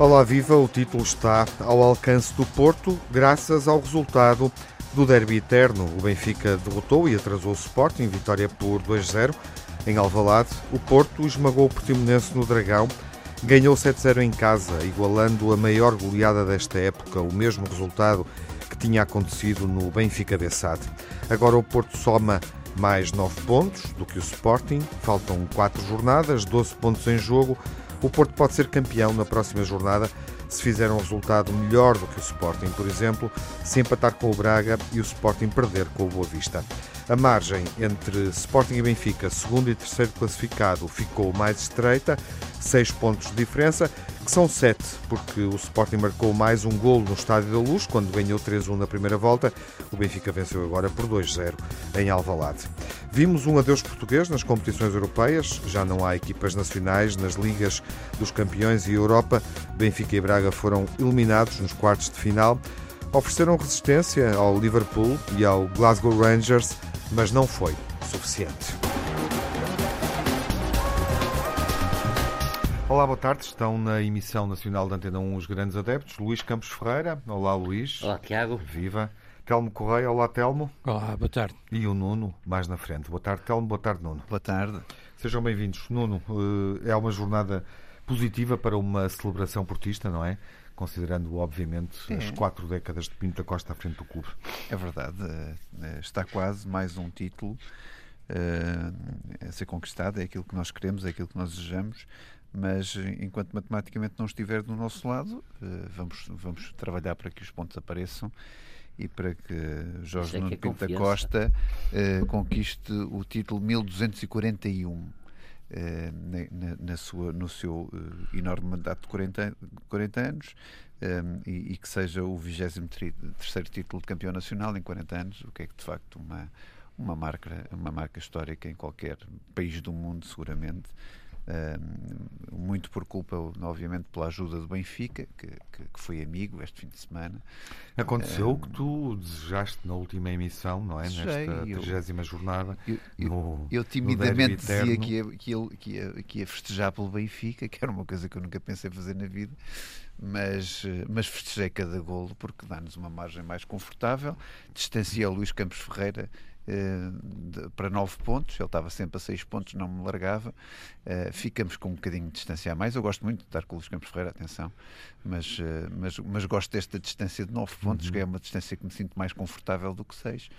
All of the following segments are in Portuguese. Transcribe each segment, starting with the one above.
Olá, viva! O título está ao alcance do Porto, graças ao resultado do derby eterno. O Benfica derrotou e atrasou o Sporting, vitória por 2-0 em Alvalade. O Porto esmagou o Portimonense no Dragão, ganhou 7-0 em casa, igualando a maior goleada desta época, o mesmo resultado que tinha acontecido no Benfica Bessade. Agora o Porto soma mais 9 pontos do que o Sporting, faltam 4 jornadas, 12 pontos em jogo. O Porto pode ser campeão na próxima jornada se fizer um resultado melhor do que o Sporting, por exemplo, se empatar com o Braga e o Sporting perder com o Boa Vista. A margem entre Sporting e Benfica, segundo e terceiro classificado, ficou mais estreita, seis pontos de diferença, que são sete, porque o Sporting marcou mais um golo no Estádio da Luz, quando ganhou 3-1 na primeira volta. O Benfica venceu agora por 2-0 em Alvalade. Vimos um adeus português nas competições europeias, já não há equipas nacionais nas ligas dos campeões e Europa. Benfica e Braga foram eliminados nos quartos de final. Ofereceram resistência ao Liverpool e ao Glasgow Rangers, mas não foi suficiente. Olá, boa tarde. Estão na emissão nacional da Antena 1 os grandes adeptos. Luís Campos Ferreira. Olá, Luís. Olá, Tiago. Viva. Telmo Correia. Olá, Telmo. Olá, boa tarde. E o Nuno, mais na frente. Boa tarde, Telmo. Boa tarde, Nuno. Boa tarde. Sejam bem-vindos. Nuno, eh, é uma jornada positiva para uma celebração portista, não é? Considerando, obviamente, é. as quatro décadas de Pinto da Costa à frente do clube. É verdade. Eh, está quase mais um título eh, a ser conquistado. É aquilo que nós queremos, é aquilo que nós desejamos mas enquanto matematicamente não estiver do nosso lado, eh, vamos, vamos trabalhar para que os pontos apareçam e para que Jorge é Nuno é Pinto da Costa uh, conquiste o título 1241 uh, na, na, sua, no seu uh, enorme mandato de 40, 40 anos um, e, e, que seja o 23 título de campeão nacional em 40 anos, o que é que de facto uma, uma, marca, uma marca histórica em qualquer país do mundo, seguramente muito por culpa, obviamente, pela ajuda do Benfica, que, que, que foi amigo este fim de semana. Aconteceu o que tu desejaste na última emissão, não é? Nesta trigésima jornada. Eu, eu, no, eu timidamente dizia que ia, que, ia, que, ia, que ia festejar pelo Benfica, que era uma coisa que eu nunca pensei fazer na vida mas, mas festejei cada golo porque dá-nos uma margem mais confortável. Distancia o Luís Campos Ferreira uh, para 9 pontos, ele estava sempre a 6 pontos, não me largava. Uh, ficamos com um bocadinho de distância a mais. Eu gosto muito de estar com o Luís Campos Ferreira, atenção, mas, uh, mas, mas gosto desta distância de 9 pontos, uhum. que é uma distância que me sinto mais confortável do que 6.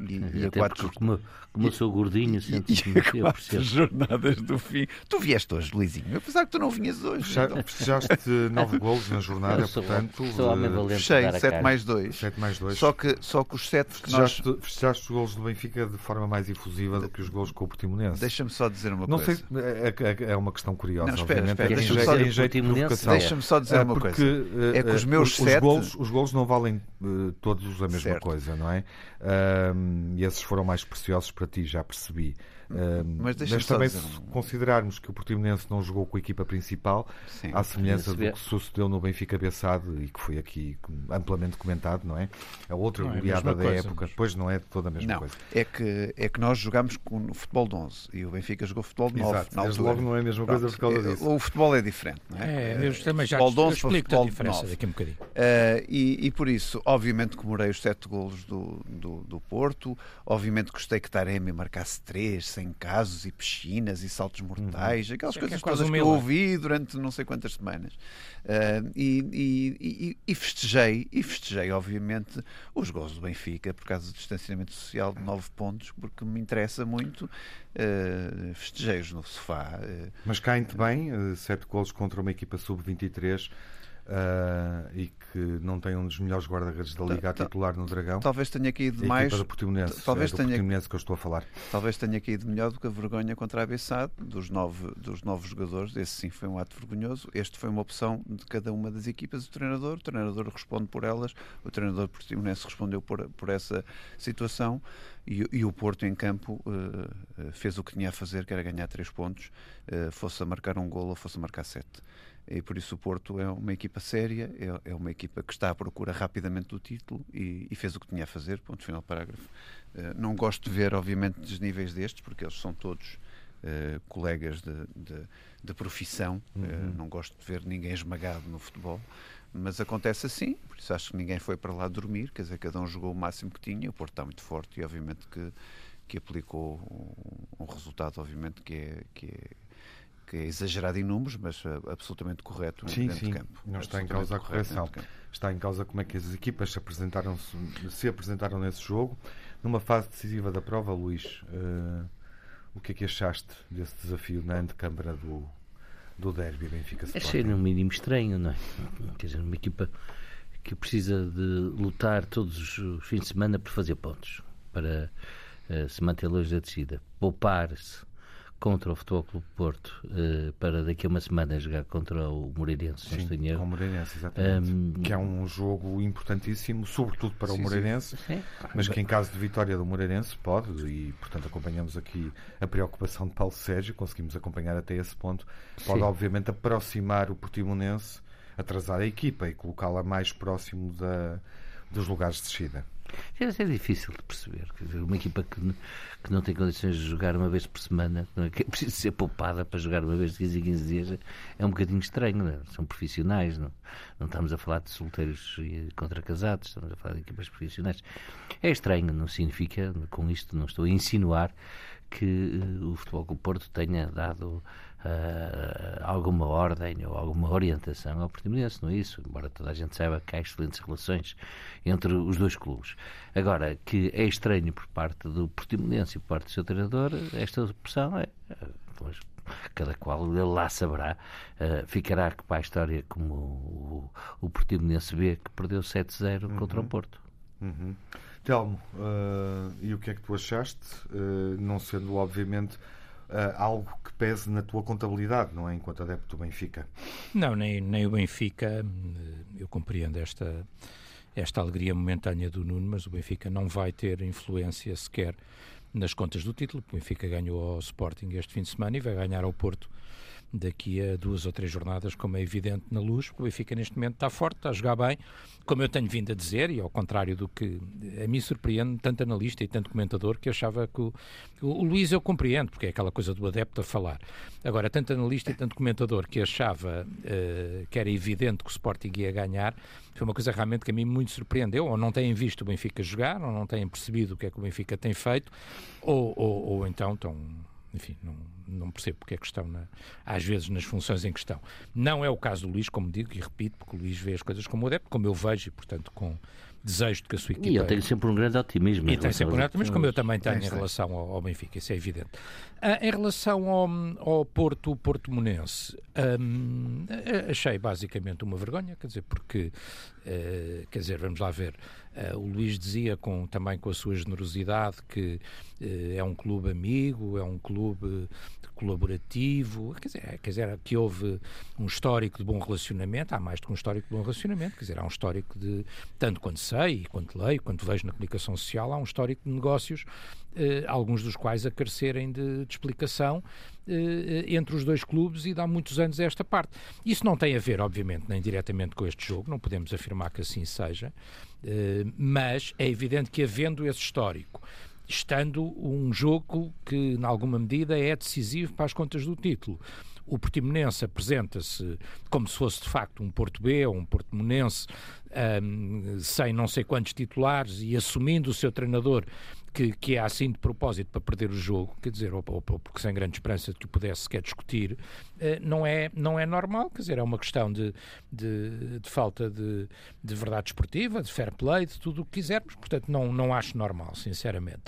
E, e, a quatro... como, como eu sou gordinho, sento-se e, a quatro jornadas do fim. Tu vieste hoje, Luizinho, apesar que tu não vinhas hoje. Festejaste então. nove golos na jornada, sou, portanto. Sou homem valente. Fechei 7 mais 2. 7 mais 2. Só que, só que os 7 festejaste, nós... festejaste os golos do Benfica de forma mais efusiva do que os golos com o Portimonense. Deixa-me só dizer uma não coisa. Não sei, é, é, é uma questão curiosa. Não, espera, espera. Deixa-me só, de deixa só dizer uma porque, coisa. É que os meus 7. Os, os golos não valem uh, todos a mesma certo. coisa, não é? Uh, e esses foram mais preciosos para ti, já percebi. Mas, mas também se considerarmos que o Portimonense não jogou com a equipa principal, Sim, à semelhança do que sucedeu no Benfica Bessade e que foi aqui amplamente comentado, não é? A outra não goleada é da coisa, época, depois não é toda a mesma não, coisa. É que, é que nós jogamos com futebol de 11 e o Benfica jogou futebol de 9. Exato, desde logo não é a mesma Pronto, coisa por causa disso. O futebol é diferente, não é? É, eu também já futebol te, explico a diferença daqui a um bocadinho. Uh, e, e, por isso, obviamente, comemorei os 7 golos do, do, do Porto, obviamente gostei que Taremi marcasse 3, sem casos e piscinas e saltos uhum. mortais, uhum. aquelas coisas que é todas que eu ouvi durante não sei quantas semanas. Uh, e, e, e, festejei, e festejei, obviamente, os gols do Benfica por causa do distanciamento social de 9 pontos, porque me interessa muito. Uh, festejei-os no sofá. Uh, Mas caem-te bem, uh, 7 gols contra uma equipa sub-23 uh, e que não tem um dos melhores guarda-redes da Liga a titular no Dragão. Talvez tenha caído a mais. Do Portimonense, talvez é tenha... Portimonense que eu estou a falar. Talvez tenha caído melhor do que a vergonha contra a Bessade, dos nove, dos nove jogadores. Esse sim foi um ato vergonhoso. Este foi uma opção de cada uma das equipas do treinador. O treinador responde por elas. O treinador Portimonense respondeu por, por essa situação. E, e, o Porto em campo uh, fez o que tinha a fazer, que era ganhar três pontos, uh, fosse a marcar um gol ou fosse a marcar sete e por isso o Porto é uma equipa séria, é, é uma equipa que está à procura rapidamente do título e, e fez o que tinha a fazer, ponto final parágrafo. Uh, não gosto de ver, obviamente, desníveis destes, porque eles são todos uh, colegas de, de, de profissão. Uhum. Uh, não gosto de ver ninguém esmagado no futebol. Mas acontece assim, por isso acho que ninguém foi para lá dormir, quer dizer, cada um jogou o máximo que tinha, o Porto está muito forte e obviamente que, que aplicou um, um resultado, obviamente, que é, que é que é exagerado em números, mas uh, absolutamente correto sim, dentro sim. de campo. Não está em causa a correção. Está em causa como é que as equipas se apresentaram, se apresentaram nesse jogo. Numa fase decisiva da prova, Luís, uh, o que é que achaste desse desafio na antecâmara do, do derby Benfica Sporting? Achei no mínimo estranho, não é? Quer dizer, uma equipa que precisa de lutar todos os fins de semana por fazer pontos, para uh, se manter longe da descida, poupar-se contra o Futebol Clube Porto uh, para daqui a uma semana jogar contra o Moreirense, sim, o Moreirense, exatamente. Um, que é um jogo importantíssimo, sobretudo para sim, o Moreirense, sim. mas que em caso de vitória do Moreirense pode, e portanto acompanhamos aqui a preocupação de Paulo Sérgio, conseguimos acompanhar até esse ponto, pode obviamente aproximar o Portimonense, atrasar a equipa e colocá-la mais próximo da, dos lugares de descida. É, é difícil de perceber. Dizer, uma equipa que, que não tem condições de jogar uma vez por semana, não é? que é preciso ser poupada para jogar uma vez de 15 em 15 dias, é um bocadinho estranho. Não é? São profissionais, não, não estamos a falar de solteiros contra casados, estamos a falar de equipas profissionais. É estranho, não significa, com isto não estou a insinuar que uh, o Futebol o Porto tenha dado uh, alguma ordem ou alguma orientação ao Portimonense, não é isso? Embora toda a gente saiba que há excelentes relações entre os dois clubes. Agora, que é estranho por parte do Portimonense e por parte do seu treinador, esta pressão é. Pois, cada qual ele lá saberá. Uh, ficará para a história como o, o Portimonense B que perdeu 7-0 uhum. contra o Porto. Uhum. Telmo, uh, e o que é que tu achaste? Uh, não sendo, obviamente, algo que pese na tua contabilidade, não é? Enquanto adepto do Benfica. Não, nem, nem o Benfica. Eu compreendo esta, esta alegria momentânea do Nuno, mas o Benfica não vai ter influência sequer nas contas do título. O Benfica ganhou ao Sporting este fim de semana e vai ganhar ao Porto daqui a duas ou três jornadas, como é evidente na luz, porque o Benfica neste momento está forte, está a jogar bem, como eu tenho vindo a dizer, e ao contrário do que a mim surpreende tanto analista e tanto comentador que achava que o, o, Luís eu compreendo, porque é aquela coisa do adepto a falar. Agora, tanto analista e tanto comentador que achava uh, que era evidente que o Sporting ia ganhar, foi uma coisa realmente que a mim muito surpreendeu, ou não têm visto o Benfica jogar, ou não têm percebido o que é que o Benfica tem feito, ou, ou, ou então estão enfim, não, não percebo porque é que estão, na, às vezes, nas funções em questão. Não é o caso do Luís, como digo e repito, porque o Luís vê as coisas como o adepto, como eu vejo, e, portanto, com desejo de que a sua equipa... E ele tem sempre um grande otimismo. E tem sempre um grande otimismo, como eu também tenho em relação ao, ao Benfica, isso é evidente. Ah, em relação ao, ao Porto, Porto Monense, hum, achei basicamente uma vergonha, quer dizer, porque, uh, quer dizer, vamos lá ver, uh, o Luís dizia com, também com a sua generosidade que uh, é um clube amigo, é um clube colaborativo, quer dizer, quer dizer, que houve um histórico de bom relacionamento, há mais do que um histórico de bom relacionamento, quer dizer, há um histórico de, tanto quanto sei, quanto leio, quanto vejo na comunicação social, há um histórico de negócios, eh, alguns dos quais a carecerem de, de explicação eh, entre os dois clubes e dá muitos anos a esta parte. Isso não tem a ver, obviamente, nem diretamente com este jogo, não podemos afirmar que assim seja, eh, mas é evidente que havendo esse histórico, estando um jogo que, em alguma medida, é decisivo para as contas do título. O Portimonense apresenta-se como se fosse de facto um Porto B ou um Portimonense um, sem não sei quantos titulares e assumindo o seu treinador que, que é assim de propósito para perder o jogo, quer dizer, ou, ou, ou porque sem grande esperança que o pudesse sequer discutir, uh, não, é, não é normal, quer dizer, é uma questão de, de, de falta de, de verdade esportiva, de fair play, de tudo o que quisermos, portanto não, não acho normal, sinceramente.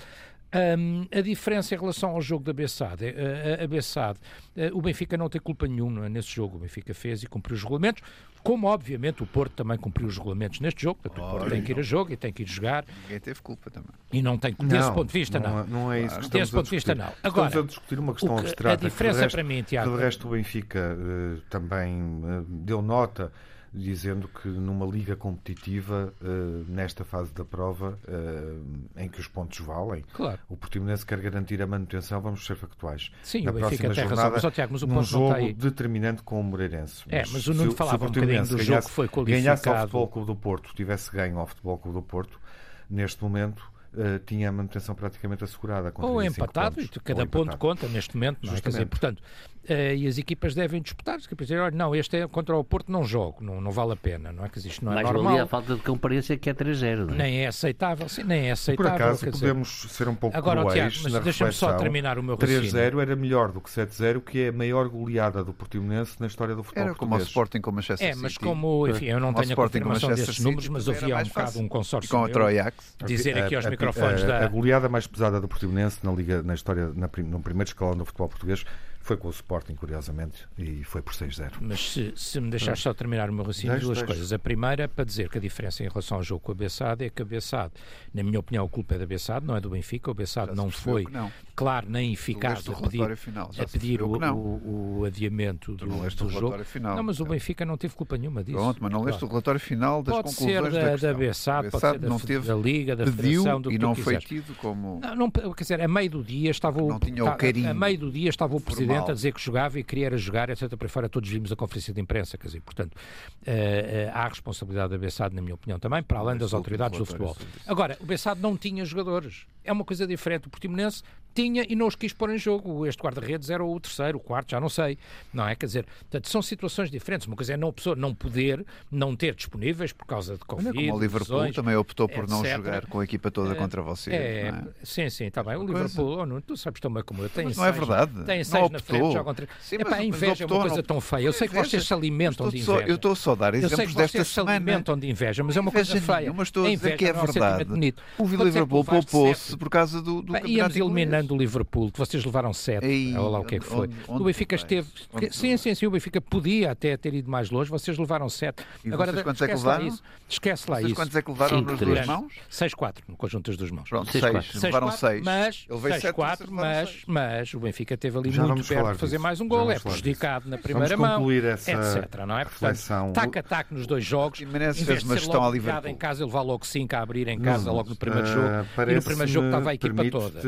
Um, a diferença em relação ao jogo da Bessade, a, a, a Bessade, uh, o Benfica não tem culpa nenhuma nesse jogo. O Benfica fez e cumpriu os regulamentos, como obviamente o Porto também cumpriu os regulamentos neste jogo. Portanto, o Porto tem que ir a jogo e tem que ir jogar. Ninguém teve culpa também. E não tem culpa. Desse ponto de vista, não. Não, não é isso que Desse ponto de vista, não. Agora, estamos a discutir uma questão que, abstrata. A diferença resto, para mim, Tiago. De resto, o Benfica uh, também uh, deu nota dizendo que numa liga competitiva, uh, nesta fase da prova, uh, em que os pontos valem, claro. o Portimonense quer garantir a manutenção, vamos ser factuais. Sim, na o Benfica tem razão, mas, Tiago, mas o num jogo aí. determinante com o Moreirense. É, mas o Nuno falava um bocadinho do jogo que foi qualificado. Ganhasse ao Futebol Clube do Porto, tivesse ganho ao Futebol Clube do Porto, neste momento uh, tinha a manutenção praticamente assegurada. Ou empatado, e cada Ou ponto empatado. conta neste momento. Não é? Dizer, portanto, uh, e as equipas devem disputar. As equipas dizem, olha, não, este é contra o Porto, não jogo, não, não vale a pena. Não é? que isto não é Mais normal. valia a falta de comparência que é 3-0. É? Nem é aceitável, sim, nem é aceitável. Por acaso, podemos dizer... ser um pouco Agora, cruéis Tiago, mas deixa-me só terminar o meu 3-0 era melhor do que 7-0, que é a maior goleada do Portimonense na história do futebol Era como o Sporting com o Manchester City. É, mas como, enfim, eu não tenho a confirmação desses números, mas havia um bocado um consórcio com o Troiax. dizer aqui aos microfones da... A goleada mais pesada do Portimonense na, Liga, na história, na, no primeiro escalão do futebol português foi com o Sporting, curiosamente, e foi por 6-0. Mas se, se me deixares só terminar o meu raciocínio, duas deixe. coisas. A primeira, para dizer que a diferença em relação ao jogo com a Bessade é que a Bessade, na minha opinião, a culpa é da Bessade, não é do Benfica. O Bessade não foi não. Claro nem eficaz a pedir, final, a pedir o, o, o, adiamento do, do jogo. Final, não, mas o Benfica não teve culpa nenhuma disso. Pronto, mas não leste o relatório final das pode conclusões ser da, da, da pode ser da, não teve, da Liga, da Federação, do e não foi tido como... Não, não, quer dizer, a meio do dia estava o, não tinha o carinho a meio do dia estava o Presidente a dizer que jogava e queria jogar, etc. Para fora, todos vimos a conferência de imprensa, quer dizer, portanto, uh, uh, há a responsabilidade da Bessade, na minha opinião, também, para além das autoridades do futebol. Agora, o Bessade não tinha jogadores. É uma coisa diferente. O Portimonense tinha e não os quis pôr em jogo. Este guarda-redes era o terceiro, o quarto, já não sei. Não é? Quer dizer, portanto, são situações diferentes. Uma coisa é não, pessoa não poder, não ter disponíveis por causa de Covid. Como o Liverpool também optou por etc. não jogar com a equipa toda contra vocês. É, é? Sim, sim, está bem. O Liverpool, oh, não, tu sabes tão bem como eu. Tem não é verdade. Tem seis na frente, jogam três. Sim, Epá, a inveja optou, é uma coisa tão feia. Eu sei que vocês se alimentam de inveja. eu estou só a dar exemplos desta semana. se alimentam de inveja, mas é uma coisa feia. Mas estou a dizer que é verdade. O Liverpool poupou-se por causa do, do Íamos eliminando o Liverpool, que vocês levaram sete, olha lá o que é que foi. Onde, onde o Benfica esteve. sim, sim, sim, o Benfica podia até ter ido mais longe, vocês levaram sete. E Agora, vocês quantos é que levaram? Lá isso. Esquece lá vocês isso. quantos é que levaram Cinco, nas duas mãos? 6-4 no conjunto das duas mãos. Pronto, 6. Levaram 6. Mas, 6-4, mas, mas o Benfica teve ali Já muito perto de fazer mais um gol. É prejudicado na primeira mão, etc. Não é? Portanto, tac-a-tac nos dois jogos. Em vez de ser logo em casa, ele levar logo 5 a abrir em casa logo no primeiro jogo. E no primeiro jogo estava a equipa toda.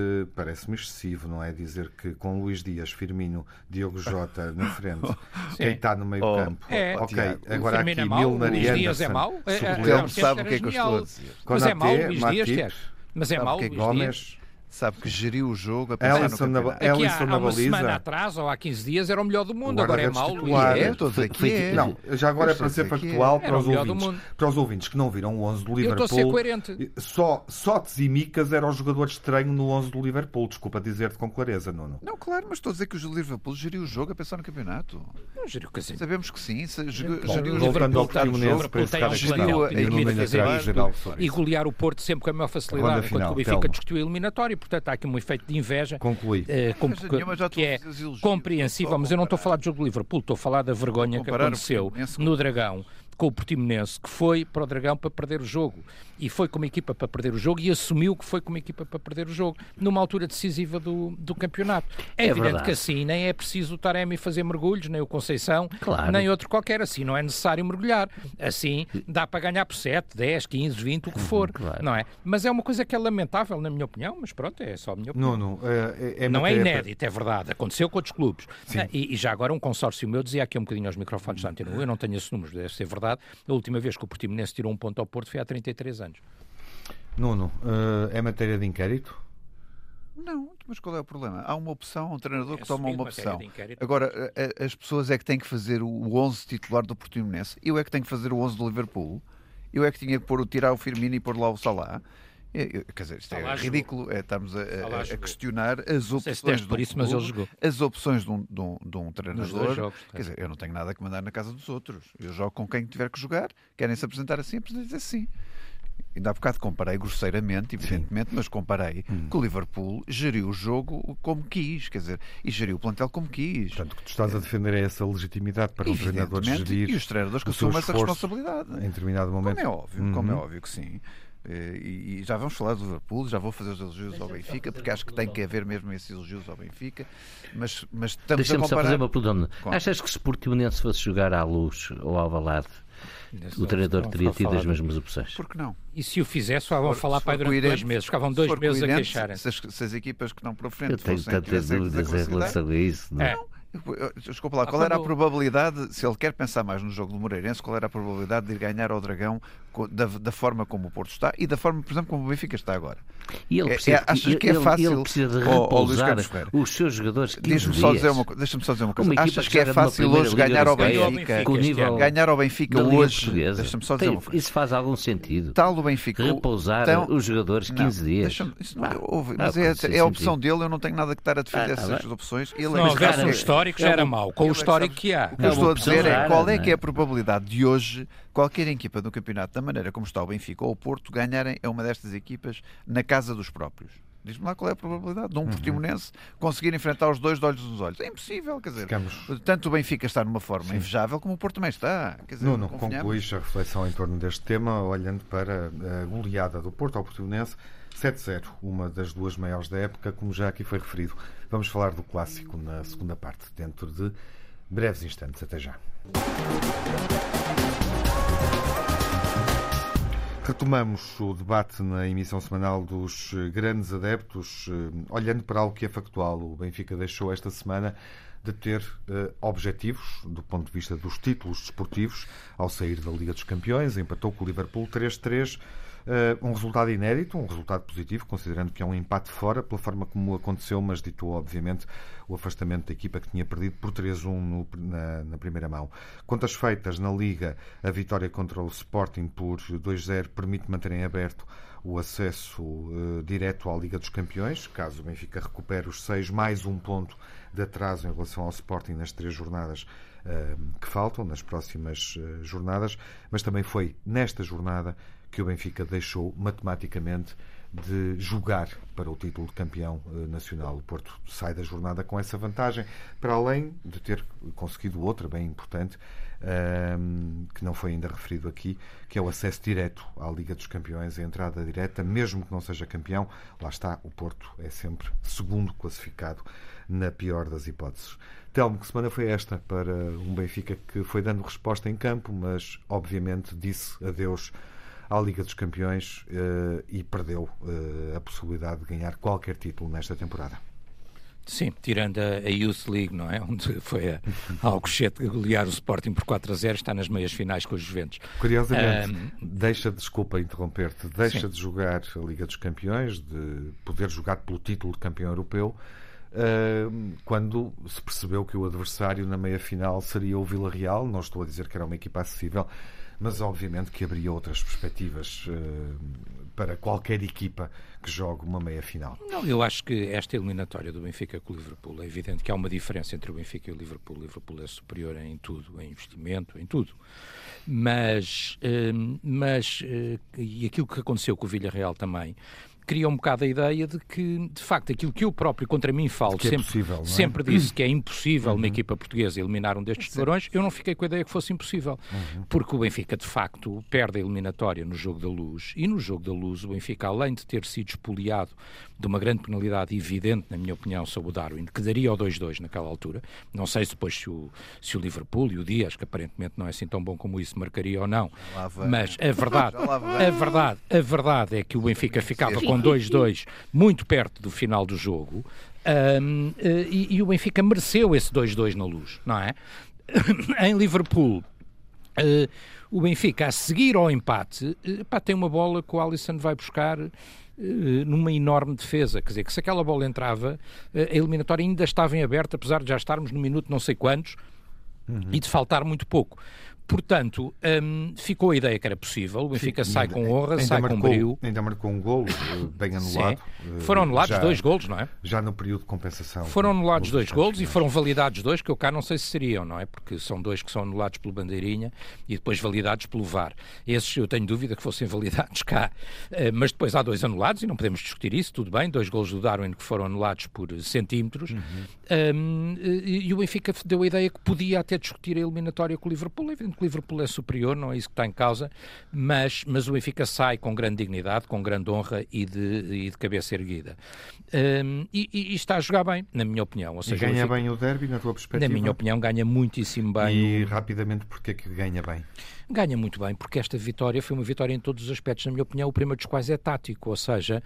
Eh, parece-me excessivo, não é? Dizer que com Luís Dias, Firmino, Diogo Jota na frente, quem está no meio oh, campo. É, ok, agora aqui é Milner e Dias é mau? É, é, sabe o que é que eu estou a dizer. Mas é mau Luís Dias, Mas é mau Luís Dias sabe que geriu o jogo a pensar Ellison no campeonato. Na, Ellison há, na há uma semana atrás, ou há 15 dias, era o melhor do mundo. Agora é mau, Luís. É, todos aqui é. Não, já agora é para ser factual para os, ouvintes, para os ouvintes que não viram o 11 do Liverpool. Eu estou a ser coerente. Só Sotes e Micas era o jogador estranho no 11 do Liverpool. Desculpa dizer-te com clareza, Nuno. Não, claro, mas estou a dizer que o Liverpool geriu o jogo a pensar no campeonato. Não geriu que assim. Sabemos que sim. Geriu, geriu o Liverpool. Geriu a eliminatória. E golear o Porto sempre com a maior facilidade, enquanto o Benfica discutiu a eliminatória. Portanto, há aqui um efeito de inveja Conclui. Uh, com, que é compreensível, mas eu não estou a falar do jogo do Liverpool, estou a falar da vergonha que aconteceu no Dragão com o Portimonense, que foi para o Dragão para perder o jogo. E foi como equipa para perder o jogo e assumiu que foi como equipa para perder o jogo, numa altura decisiva do, do campeonato. É, é evidente verdade. que assim nem é preciso o Taremi fazer mergulhos, nem o Conceição, claro. nem outro qualquer. Assim não é necessário mergulhar. Assim dá para ganhar por 7, 10, 15, 20, o que for. Claro. Não é? Mas é uma coisa que é lamentável, na minha opinião, mas pronto, é só a minha opinião. Não, não, é, é, não é inédito, é verdade. Aconteceu com outros clubes. E, e, já agora um consórcio meu dizia aqui um bocadinho aos microfones da Antena eu não tenho esses números, deve ser verdade, verdade, a última vez que o Portimonense tirou um ponto ao Porto foi há 33 anos. Nuno, uh, é matéria de inquérito? Não, mas qual é o problema? Há uma opção, um treinador é que toma uma opção. Agora, a, a, as pessoas é que têm que fazer o 11 titular do Portimonense. Eu é que tenho que fazer o 11 do Liverpool. Eu é que tinha que pôr, tirar o Firmino e pôr lá o Salah. É, quer dizer, isto é ridículo. É, estamos a, a, a, questionar as opções por isso, mas ele jogou. as opções de um, de um, de um treinador. Jogos, quer dizer, eu não tenho nada que mandar na casa dos outros. Eu jogo com quem tiver que jogar. Querem se apresentar assim, apresentem assim. Ainda há bocado comparei grosseiramente, evidentemente, Sim. mas comparei hum. que o Liverpool geriu o jogo como quis, quer dizer, e geriu o plantel como quis. Portanto, o que tu estás a defender é essa legitimidade para o treinador gerir. E os treinadores que assumam essa responsabilidade. Em determinado momento. Como é óbvio, uhum. como é óbvio que sim. Eh, e, já vamos falar do Liverpool, já vou fazer os elogios ao Benfica, porque acho que tem que haver mesmo esses elogios ao Benfica, mas, mas estamos Deixa-me a comparar... só fazer uma pergunta. Achas que se Portimonense fosse jogar à luz ou ao balade, o treinador teria tido as mesmas opções? Por que não? E se o fizesse, vão falar para durante dois meses. Ficavam dois meses a queixarem. Se as, se as equipas que não para frente Eu tenho tantas dúvidas em relação a isso. Não? É. Não. Desculpa lá, qual era a probabilidade, se ele quer pensar mais no jogo do Moreirense, qual era a probabilidade de ir ganhar ao Dragão da, da, forma como o Porto está e da forma, por exemplo, como o Benfica está agora. E ele é, precisa, é, achas que é fácil ele precisa de repousar os seus jogadores Deixa-me só, dizer uma, deixa só dizer uma coisa. Achas que, que é fácil hoje ganhar ao Benfica? Com nível ganhar ao Benfica hoje. Deixa-me só dizer uma coisa. Isso faz algum sentido. Tal o Benfica. Repousar então, os jogadores 15 não, dias. Não, ah, mas é, é a opção dele, eu não tenho nada que estar a defender ah, tá essas opções. Ele não houvesse um histórico já era mau. Com o histórico que há. O que eu estou a dizer é qual é que é a probabilidade de hoje qualquer equipa do campeonato, da maneira como está o Benfica ou o Porto, ganharem a uma destas equipas na casa dos próprios. Diz-me lá qual é a probabilidade de um uhum. portimonense conseguir enfrentar os dois de olhos nos olhos. É impossível, quer dizer, Ficamos... tanto o Benfica está numa forma Sim. invejável como o Porto também está. Quer dizer, Nuno, concluís a reflexão em torno deste tema, olhando para a goleada do Porto ao Portimonense 7-0, uma das duas maiores da época, como já aqui foi referido. Vamos falar do clássico na segunda parte, dentro de breves instantes. Até já. Retomamos o debate na emissão semanal dos eh, grandes adeptos, eh, olhando para algo que é factual. O Benfica deixou esta semana de ter uh, objetivos do ponto de vista dos títulos desportivos ao sair da Liga dos Campeões, empatou com o Liverpool 3-3 Uh, um resultado inédito, um resultado positivo, considerando que é um empate fora, pela forma como aconteceu, mas ditou, obviamente, o afastamento da equipa que tinha perdido por 3-1 na, na, primeira mão. Contas feitas na Liga, a vitória contra o Sporting por 2-0 permite manter em aberto o acesso uh, direto à Liga dos Campeões, caso o Benfica recupere os seis, mais um ponto de atraso em relação ao Sporting nas três jornadas uh, que faltam, nas próximas jornadas, mas também foi nesta jornada que o Benfica deixou matematicamente de jogar para o título de campeão eh, nacional. O Porto sai da jornada com essa vantagem, para além de ter conseguido outra bem importante, ehm, que não foi ainda referido aqui, que é o acesso direto à Liga dos Campeões, a entrada direta, mesmo que não seja campeão, lá está, o Porto é sempre segundo classificado, na pior das hipóteses. Telmo, que semana foi esta para um Benfica que foi dando resposta em campo, mas obviamente disse adeus à Liga dos Campeões uh, e perdeu uh, a possibilidade de ganhar qualquer título nesta temporada. Sim, tirando a, a, Youth League, não é? Onde foi a, a Alcochete golear o Sporting por 4 a 0, está nas meias finais com os Juventus. Curiosamente, um, deixa, desculpa interromper-te, deixa sim. de jogar a Liga dos Campeões, de poder jogar pelo título de campeão europeu, uh, quando se percebeu que o adversário na meia final seria o Vila Real. Não estou a dizer que era uma equipa acessível, mas obviamente que abria outras perspectivas uh, para qualquer equipa que jogue uma meia final. Não, eu acho que esta eliminatória do Benfica com o Liverpool é evidente que há uma diferença entre o Benfica e o Liverpool. O Liverpool é superior em tudo, em investimento, em tudo. Mas, uh, mas uh, e aquilo que aconteceu com o Villarreal também cria um bocado a ideia de que, de facto, aquilo que eu próprio contra mim falo, é sempre, possível, é? sempre disse que é impossível uhum. uma equipa portuguesa eliminar um destes tubarões, eu não fiquei com a ideia que fosse impossível. Uhum. Porque o Benfica, de facto, perde a eliminatória no jogo da luz. E no jogo da luz, o Benfica, além de ter sido espoliado de uma grande penalidade evidente, na minha opinião, sobre o Darwin, que daria ao 2-2 naquela altura, não sei se depois se o, se o Liverpool e o Dias, que aparentemente não é assim tão bom como isso, marcaria ou não. Mas a verdade, a verdade, a verdade é que o Benfica ficava com 2-2 muito perto do final do jogo um, eh, e, e, o Benfica mereceu esse 2-2 na luz, não é? em Liverpool, uh, o Benfica a seguir ao empate, uh, pá, tem uma bola que o Alisson vai buscar numa enorme defesa. Quer dizer, que se aquela bola entrava, a eliminatória ainda estava em aberto, apesar de já estarmos no minuto não sei quantos uhum. e de faltar muito pouco. Portanto, um, ficou a ideia que era possível. O Benfica Sim, sai com honra, sai marcou, com brilho. Ainda marcou um golo eh, bem anulado. Sim. Eh, foram anulados já, dois golos, não é? Já no período de compensação. Foram anulados dois golos e foram validados dois, que eu cá não sei se seriam, não é? Porque são dois que são anulados pelo Bandeirinha e depois validados pelo VAR. Esses eu tenho dúvida que fossem validados cá. Uh, mas depois há dois anulados e não podemos discutir isso, tudo bem. Dois golos do Darwin que foram anulados por centímetros. Uhum. Um, e, o Benfica deu a ideia que podia até discutir a eliminatória com o Liverpool. É evidente que o Liverpool é superior não é isso que está em causa, mas, mas o Benfica sai com grande dignidade, com grande honra e de, e de cabeça erguida. Um, e, e, está a jogar bem, na minha opinião. Ou seja, e ganha bem o derby, na tua perspectiva? Na minha opinião, ganha muitíssimo bem. E rapidamente, porque é que ganha bem? Ganha muito bem, porque esta vitória foi uma vitória em todos os aspectos, na minha opinião, o primeiro dos quais é tático, ou seja,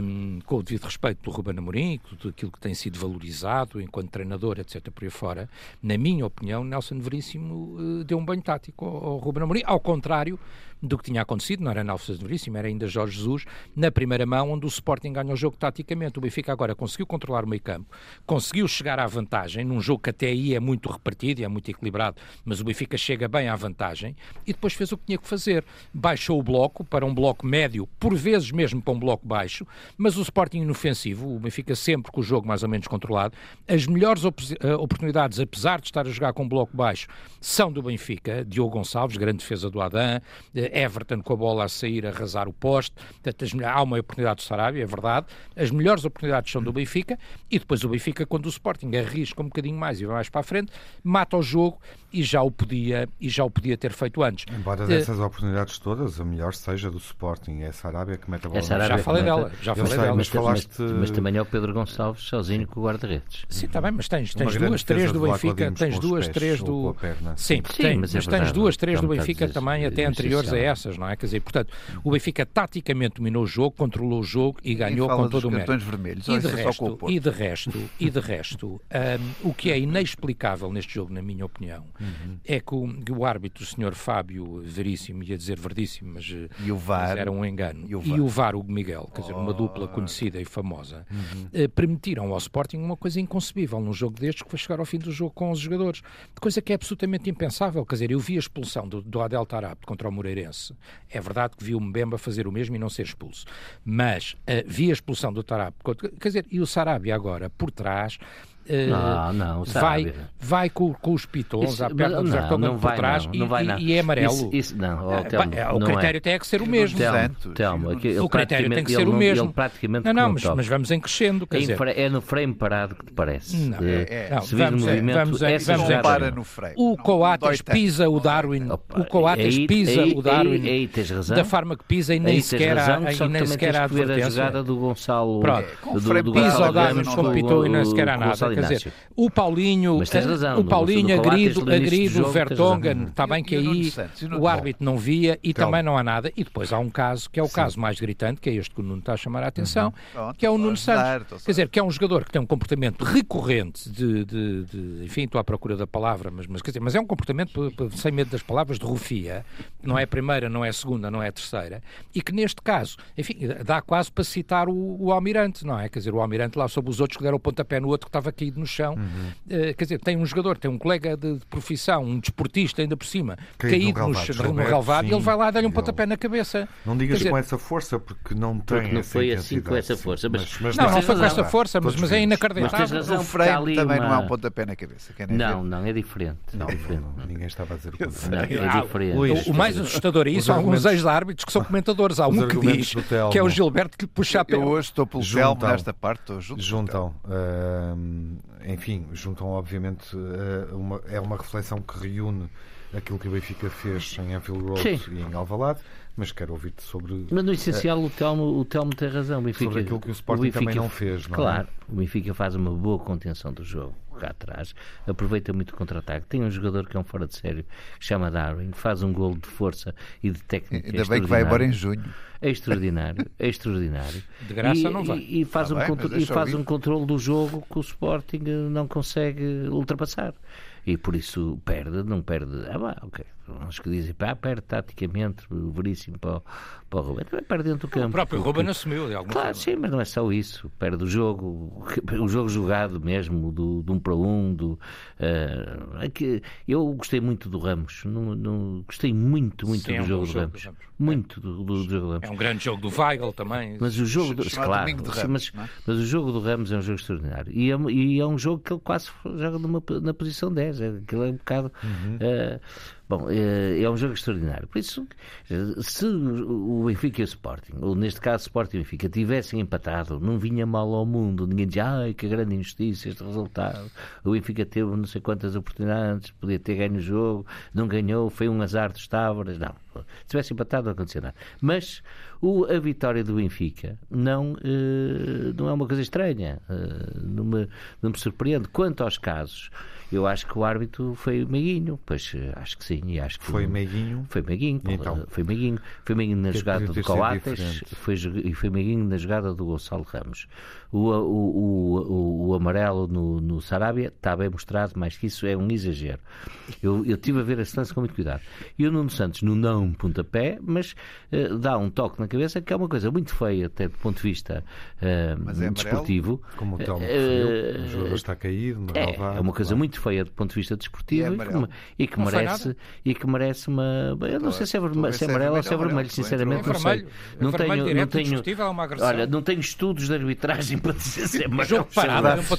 um, com o devido respeito do Ruben Amorim, tudo aquilo que tem sido valorizado enquanto treinador, etc., por aí fora, na minha opinião, Nelson Veríssimo uh, deu um banho tático ao, ao Ruben Amorim, ao contrário do que tinha acontecido, não era Nalfes Veríssimo, era ainda Jorge Jesus, na primeira mão, onde o Sporting ganha o jogo taticamente. O Benfica agora conseguiu controlar o meio campo, conseguiu chegar à vantagem, num jogo que até aí é muito repartido e é muito equilibrado, mas o Benfica chega bem à vantagem e depois fez o que tinha que fazer. Baixou o bloco para um bloco médio, por vezes mesmo para um bloco baixo, mas o Sporting inofensivo, o Benfica sempre com o jogo mais ou menos controlado, as melhores eh, oportunidades, apesar de estar a jogar com um bloco baixo, são do Benfica, Diogo Gonçalves, grande defesa do Adam, Everton com a bola a sair, a arrasar o poste. Portanto, há uma oportunidade do Sarabia, é verdade. As melhores oportunidades são do Benfica e depois o Benfica, quando o Sporting arrisca um bocadinho mais e vai mais para a frente, mata o jogo e já o podia, e já o podia ter feito antes. Embora dessas uh, oportunidades todas, a melhor seja do Sporting, é a Sarabia que mete a bola. É já falei dela, já falei sei, dela. Mas, falaste... mas, mas, também é o Pedro Gonçalves sozinho com o guarda-redes. Sim, está bem, mas tens, tens duas, três do Benfica, tens duas, três do... Sim, Sim tem, mas, é verdade, tens duas, três do Benfica também, até anteriores a essas, não é? Quer dizer, portanto, o Benfica taticamente dominou o jogo, controlou o jogo e ganhou com todo o mérito. Vermelhos, e, de resto, e de resto, e de resto, um, o que é inexplicável neste jogo, na minha opinião, uhum. é que o, que o árbitro, o senhor Fábio Veríssimo, ia dizer verdíssimo, mas, e o VAR, mas era um engano, e o VAR, e o VAR Hugo Miguel, quer dizer, uma dupla oh. conhecida e famosa, uhum. uh, permitiram ao Sporting uma coisa inconcebível num jogo destes que foi chegar ao fim do jogo com os jogadores. Coisa que é absolutamente impensável. Quer dizer, eu vi a expulsão do, do Adel Tarap contra o Moreirense. É verdade que vi o Mbemba fazer o mesmo e não ser expulso. Mas uh, vi a expulsão do Tarap. Quer dizer, e o Sarabia agora, por trás, não, não, vai, vai com, com os pitons isso, à perna do Vertonghen por trás não, não vai, e, e, é amarelo. Isso, isso não, oh, telmo, é, o critério é. tem que ser o mesmo. Telmo, telmo, aqui, o critério tem que ser o mesmo. Ele praticamente não, não, mas, mas, vamos em crescendo. Quer é, dizer. é no frame parado que te parece. Não, é, é, se vamos, o movimento, vamos, essa vamos não para no frame. O Coates pisa o Darwin. O Coates pisa o Darwin. Da forma que pisa e nem sequer há advertência. a jogada do Gonçalo. Pisa o Darwin com pitou e nem sequer há nada. Quer dizer, o Paulinho, Mas tens eh, razão, o Paulinho agride, agride o Vertonghen, está bem que aí o árbitro não via e também não há nada. E depois há um caso que é o caso mais gritante, que é este que o Nuno está a chamar a atenção, uhum. que é o Nuno Santos. Quer dizer, que é um jogador que tem um comportamento recorrente de, de, de enfim, estou à procura da palavra, mas, mas, quer dizer, mas é um comportamento, sem medo das palavras, de rufia, não é a primeira, não é a segunda, não é a terceira, e que neste caso, enfim, dá quase para citar o, o Almirante, não é? Quer dizer, o Almirante lá sobre os outros que deram o pontapé no outro que estava caído no chão, uhum. Uh, quer dizer, tem um jogador, tem um colega de, de profissão, um desportista ainda por cima, caído, caído no, no, relvado, e ele vai lá dar-lhe um pontapé na cabeça. Não digas dizer, com essa força, porque não tem porque não foi assim com essa força. Mas, mas, mas não, não foi com essa força, mas, mas é inacreditável. Mas razão, o frame também uma... não é um pontapé na cabeça. Não, não, é diferente. É não, é diferente. Não, ninguém estava a dizer o contrário. É diferente. O, mais assustador é isso, há alguns ex-árbitros que são comentadores. Há um que diz que é o Gilberto que lhe puxa a pele. Eu hoje estou pelo Telmo nesta parte. Juntam enfim, juntam obviamente eh, uma, é uma reflexão que reúne aquilo que o Benfica fez em Anfield Road Sim. e em Alvalade, mas quero ouvir-te sobre... Mas no essencial uh, o, Telmo, o Telmo tem razão. O Benfica, sobre aquilo que o Sporting o Benfica, também não fez, não é? Claro, é? o Benfica faz uma boa contenção do jogo cá atrás, aproveita muito o contra-ataque. Tem um jogador que é um fora de sério, que chama Darwin, faz um gol de força e de técnica. Ainda bem que vai embora em junho. É extraordinário, é extraordinário. De graça e, não vai. E, e faz, ah, um, bem, e faz um controle do jogo que o Sporting não consegue ultrapassar e por isso perde, não perde. Ah, bah, ok. Uns que dizem, pá, perde taticamente, veríssimo para, para o Ruben. Também perde dentro do campo. O próprio porque... Ruben assumiu de alguma claro, forma. sim, mas não é só isso. Perde o jogo, o jogo jogado mesmo, do, do um para um. Do, uh, é que eu gostei muito do Ramos. No, no, gostei muito, muito sim, do é um jogo do Ramos. Muito do, do, do, jogo do Ramos. É um grande jogo do Weigl também. Mas o jogo do, claro, Ramos, mas, é? mas, o jogo do Ramos é um jogo extraordinário. E é, e é um jogo que ele quase joga numa, na posição 10. É, aquilo é um bocado. Uhum. Uh, Bom, é, é um jogo extraordinário. Por isso, se o Benfica e o Sporting, ou neste caso o Sporting e o Benfica, tivessem empatado, não vinha mal ao mundo. Ninguém dizia, ai, que grande injustiça este resultado. O Benfica teve não sei quantas oportunidades, podia ter ganho o jogo, não ganhou, foi um azar dos Távoras. Não, se tivesse empatado não acontecia nada. Mas o, a vitória do Benfica não, eh, não é uma coisa estranha. Eh, não, me, não me surpreende. Quanto aos casos eu acho que o árbitro foi meiguinho, pois eh, acho que sim, e acho que foi meiguinho. Foi meiguinho, então, foi meiguinho, foi meiguinho na jogada do Coates foi, e foi meiguinho na jogada do Gonçalo Ramos. O, o, o, o amarelo no, no Sarabia está bem mostrado, mas que isso é um exagero. Eu, eu tive a ver a distância com muito cuidado. E o Nuno Santos, no não pontapé, mas uh, dá um toque na cabeça que é uma coisa muito feia, até do ponto de vista uh, é desportivo. Amarelo, como o Telmo uh, o jogador está caído, é, é uma coisa muito Feia do ponto de vista desportivo e que, e que merece e que merece uma. Eu não sei se é, vermelho, se é, é amarelo ou se é vermelho, sinceramente não sei. Não é tenho, não tenho, é olha, não tenho estudos de arbitragem para dizer se é amarelo.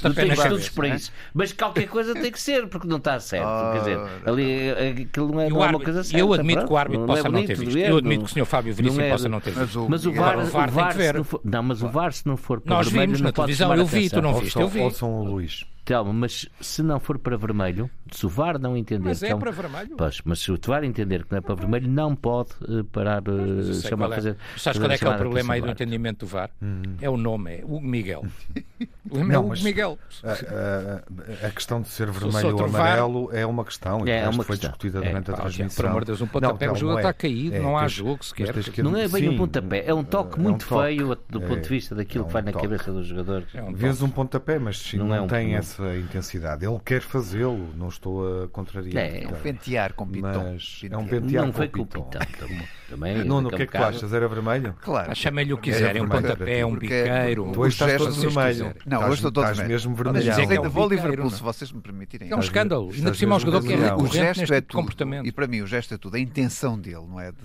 Não tenho estudos para isso. Mas qualquer coisa tem que ser, porque não está certo. Quer dizer, ali aquilo não é uma coisa certa. Eu admito que o árbitro possa não ter visto. Eu admito que o Sr. Fábio Veríssimo possa não ter visto. Mas o VAR tem não ver. Não, mas o VAR se não for Nós vimos na televisão, eu vi, tu não viste. Eu vi. Ouçam o Luís. Telmo, mas se não for para vermelho, se o VAR não entender. Mas é então, para vermelho? Pois, mas se o VAR entender que não é para vermelho, não pode uh, parar uh, chamar qual é. fazer. Sabes qual é que é o problema aí do entendimento do VAR? Hum. É o nome, é Hugo Miguel. Lembra é não, Hugo Miguel? A, a, a, questão de ser vermelho ou amarelo VAR... é uma questão. É, é uma foi questão. discutida é, durante é, a transmissão. Por amor de Deus, um pontapé não, não, é. está caído, não há jogo sequer. Não é bem um pontapé, é um toque muito feio do ponto de vista daquilo que vai na cabeça dos jogadores. Vês um pontapé, mas não tem essa essa intensidade. Ele quer fazê-lo, não estou a contrariar. É, é um pentear com pitões. Mas é um pentear não com, foi com pitão. É também, é Nuno, o que é que tu achas? Era vermelho? Claro. Chamei-lhe o que quiser, é um pontapé, é um biqueiro. Hoje estás todo vermelho. Não, hoje estou todo vermelho. mesmo vermelho. Ainda vou Liverpool, se vocês me permitirem. É um escândalo. Ainda por cima, um jogador que é o gesto é tudo. E para mim, o gesto é tudo. A intenção dele, não é? De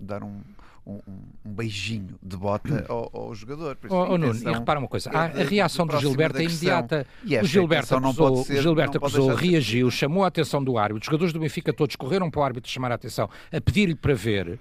dar um um, um beijinho de bota ao, ao jogador. Por isso, oh, oh, Nuno, e repara uma coisa, a, reação do Gilberto é imediata. E o Gilberto acusou, ser, Gilberto acusou reagiu, chamou a atenção do árbitro, os jogadores do Benfica todos correram para o árbitro chamar a atenção, a pedir-lhe para ver.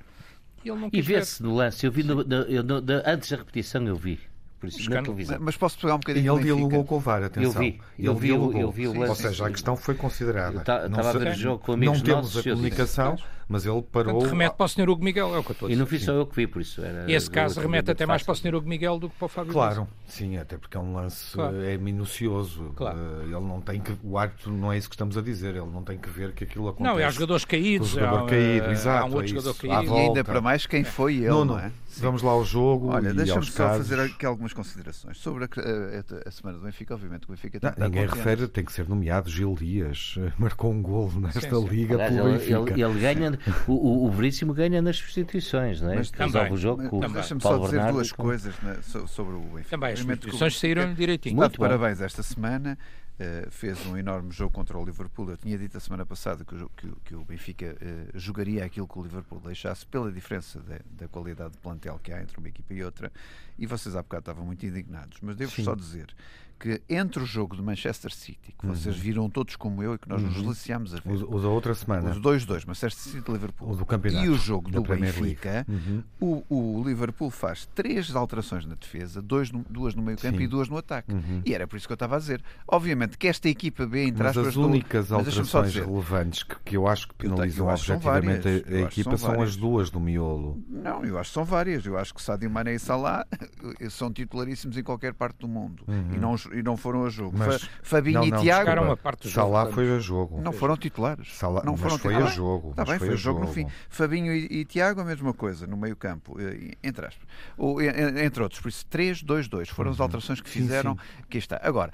E, e vê-se no lance, eu vi no, no, no, antes da repetição, eu vi. Mas, mas, posso pegar um bocadinho. E ele dialogou com o VAR, atenção. Eu vi, eu ele vi, dialogou. eu vi o lance. Ou seja, a questão foi considerada. Estava a ver o jogo com amigos Não temos nossos, a comunicação. Disse, mas ele parou. Portanto, remete para o Sr. Hugo Miguel, é o que eu estou a dizer. E não fui só eu que vi, por isso. Era Esse caso remete até mais para o Sr. Hugo Miguel do que para o Fábio Claro, sim, até porque é um lance claro. é minucioso. Claro. Eh, ele não tem que. O árbitro não é isso que estamos a dizer, ele não tem que ver que aquilo acontece. Não, há jogadores caídos. O jogador caído, exato. Há um outro é jogador caído. E ainda para mais quem é. foi ele. Não, não. não é? Vamos lá ao jogo. Olha, deixa-me só casos. fazer aqui algumas considerações. Sobre a, a, a semana do Benfica, obviamente, o Benfica tem não, Ninguém refere, tem que ser nomeado Gil Dias. Marcou um gol nesta sim, sim. liga Aliás, pelo ele, Benfica. Ele, ele ganha o, o, o Veríssimo ganha nas substituições, não é? Mas resolve o jogo mas, com Deixa-me só dizer Bernardo duas com... coisas né, sobre o. Benfica. também, as substituições saíram direitinho. Muito parabéns esta semana. Uh, fez um enorme jogo contra o Liverpool. Eu tinha dito a semana passada que o, que, que o Benfica uh, jogaria aquilo que o Liverpool deixasse pela diferença de, da qualidade de plantel que há entre uma equipa e outra. E vocês há bocado estavam muito indignados. Mas devo Sim. só dizer que entre o jogo de Manchester City, que vocês uhum. viram todos como eu e que nós nos uhum. deliciámos a ver. Os, os da outra semana. Os dois, dois, Manchester City e Liverpool. O do campeonato. E o jogo do Benfica, uhum. o, o, Liverpool faz três alterações na defesa, dois no, duas no meio campo Sim. e duas no ataque. Uhum. E era por isso que eu estava a dizer. Obviamente que esta equipa B, entre mas aspas, as únicas do... alterações relevantes que, que, eu acho que penalizam objetivamente a, a equipa são, são as duas do miolo. Não, eu acho que são várias. Eu acho que Sadio Mané e Salah eh, são titularíssimos em qualquer parte do mundo. Uhum. E não os e não foram a jogo. Mas, Fabinho não, não, e Tiago. Não, uma parte do jogo, Salá foi a jogo. Não foram titulares. Salá, não foram foi titulares. a jogo. Está bem, foi, foi a jogo, no fim. Fabinho e, e, Tiago, a mesma coisa, no meio-campo. Eh, entre aspas. O, entre outros. Por isso, 3-2-2. Foram uhum. as alterações que fizeram. Sim, sim. Que está. Agora,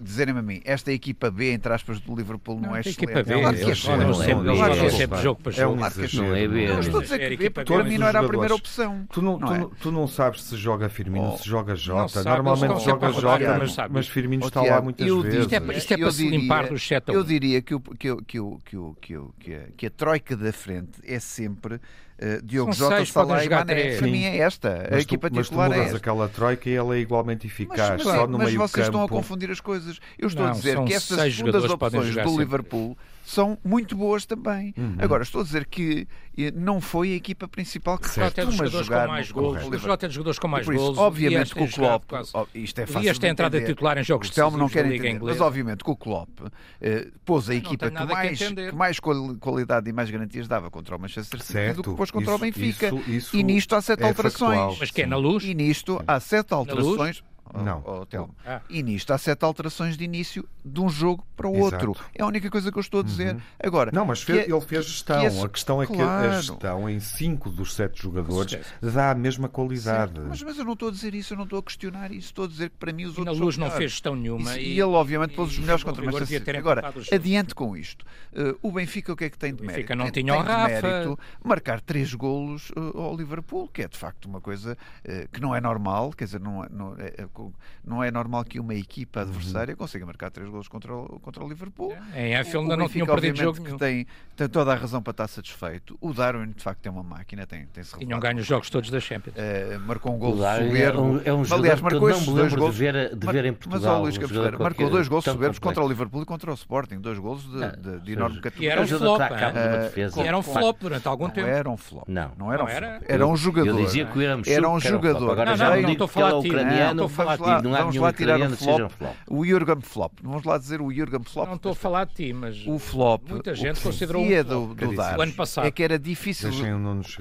dizerem-me a mim, esta equipa B, entre aspas, do Liverpool não, não é excelente. Equipa B, é um jogo. É não é B. É estou a dizer que para mim não era a primeira opção. É? Tu não sabes se joga Firmino, se joga Jota. Normalmente joga Jota, mas mas Firmino está lá muitas vezes. Isto é, para se limpar do setor. Eu diria que, a, troika da frente é sempre eh, Diogo Jota, Salah e Mané. Para mim é esta. a equipa tu, titular mas tu mudas aquela troika e ela é igualmente eficaz. Mas, só no mas meio vocês estão a confundir as coisas. Eu estou a dizer que essas segundas opções do Liverpool são muito boas também. Uhum. Agora, estou a dizer que eh, não foi a equipa principal que certo. faz uma jogar com mais gols. O Jota é jogadores com mais isso, golos. Obviamente com o Klopp, oh, isto é fácil. E esta entrada titular em jogos Telmo não quer entender, mas obviamente com o Klopp eh, pôs a equipa que mais, que, que mais, qualidade e mais garantias dava contra o Manchester City certo. do que pôs contra isso, o Benfica. Isso, e nisto há sete é alterações. Factual, mas que é na luz? E nisto há sete alterações não. Ao, ao. Ah. E nisto há sete alterações de início de um jogo para o Exato. outro. É a única coisa que eu estou a dizer. Agora, Não, mas fez- é- ele fez gestão. que é- a questão é que a Claro. gestão em cinco dos sete jogadores dá a mesma qualidade. Mas, mas eu não estou a dizer isso, eu não estou a questionar isso. Estou a dizer que para mim os E na outros luz são não melhores. fez gestão nenhuma. Isso- e, ele, obviamente, pôs os e melhores o contra o City. Agora, o adiante com isto. Uh, o Benfica, o que é que tem de O Benfica mérito? não tem, tinha o tem de Rafa. mérito marcar três golos uh, ao Liverpool, que é de facto uma coisa uh, que não é normal. Quer dizer, não, é- não, é, é não é normal que uma equipa Uhum. adversária consiga marcar três golos contra o, contra o Liverpool. Em Anfield ainda não tinham perdido jogo que nenhum. tem, tem toda a razão para estar satisfeito. O Darwin, de facto, é uma máquina, tem, tem se Tinham ganho os jogos todos da Champions. Uh, marcou um gol Darwin soberbo. é um- é um Aliás, que marcou eu não me lembro de gols. ver- de ver em Mas Portugal, Luís um Campos jogador Ferreira, marcou dois gols soberbos contra o Liverpool e contra o Sporting. Dois gols de, de, de enorme um- E categoria. era um flop. E era um flop durante algum Não tempo. era um flop. Não. não era um Não era. flop. Era um jogador. Eu dizia que Era um que jogador. Agora Não, já não, não, não estou a que é falar de ti. Não, estou a falar de ti. não há Vamos nenhum lá tirar o um flop. flop. O Jurgen Flop. Vamos lá dizer o Jurgen Flop. Não estou a falar de ti, mas O flop. muita gente considerou dizia um do, flop. do O ano passado. É que era difícil.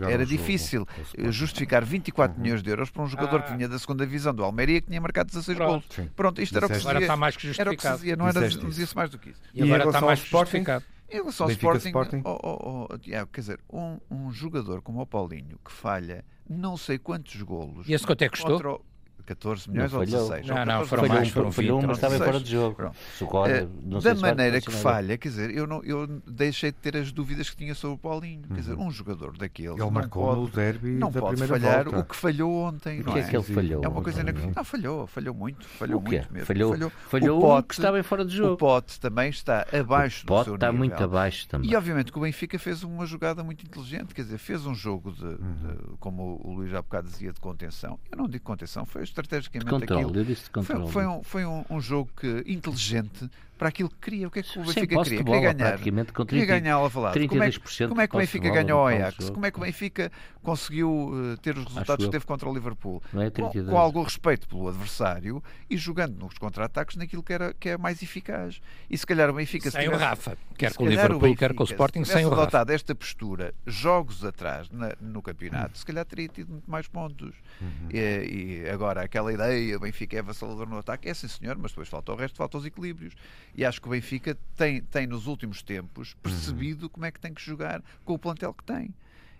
Era difícil eh, justificar 24 Uhum. milhões de euros para um jogador Ah. que vinha da segunda divisão do Almeria que tinha marcado 16 Pronto. gols. Sim. Pronto, isto era o que se Disseste Agora dizia. está mais que Era o que se dizia, não, era, dizia-se mais do que isso. E E agora está mais justificado. Em relação ao Sporting, Sporting? oh, oh, oh, é, quer dizer, um, um jogador como o Paulinho que falha não sei quantos golos. E esse quanto é que custou? Contra o- 14 milhões Não ou falhou. 16? Não, não, 14 foram mais, foram falhou, 20, mas estava fora de jogo. Sei da maneira que falha, quer dizer, eu, não, eu deixei de ter as dúvidas que tinha sobre o Paulinho. Quer dizer, um jogador daqueles Ele não marcou pode, no derby não da pode primeira falhar volta. o que falhou ontem. O não que é que ele falhou? É uma coisa inacreditável. Não, falhou, falhou muito. Falhou O quê? muito mesmo. Falhou, falhou o um Pote, que estava em fora de O jogo. Pote também está abaixo O do Pote seu está nível. muito abaixo também. E obviamente que o Benfica fez uma jogada muito inteligente, quer dizer, fez um jogo de, Uhum. de- como o Luís há bocado dizia, de contenção. Eu não digo contenção, foi estrategicamente Controle, aquilo. eu disse de Foi, controle. foi um, foi um, um jogo que, inteligente para aquilo que queria. O que é que o Benfica posse queria? Queria ganhar. praticamente, com Queria 30 ganhar ao Valado. Como é, que- 32% como é que o Benfica bola ganhou ao Ajax? jogo. Como é que o Benfica conseguiu eh, ter os resultados que teve contra o Liverpool? É Com, 32. com algum respeito pelo adversário e jogando nos contra-ataques naquilo que, era, que é mais eficaz. E se calhar o Benfica... se Sem o tivesse- Rafa. Quer com o Liverpool, quer Benfica, com o Sporting, se sem o Rafa. adotado esta postura jogos atrás na- no campeonato, se calhar teria tido muito mais pontos. E, e agora, aquela ideia, o Benfica é avassalador no ataque, é sim senhor, mas depois falta o resto, falta os equilíbrios. E acho que o Benfica tem, tem nos últimos tempos percebido como é que tem que jogar com o plantel que tem.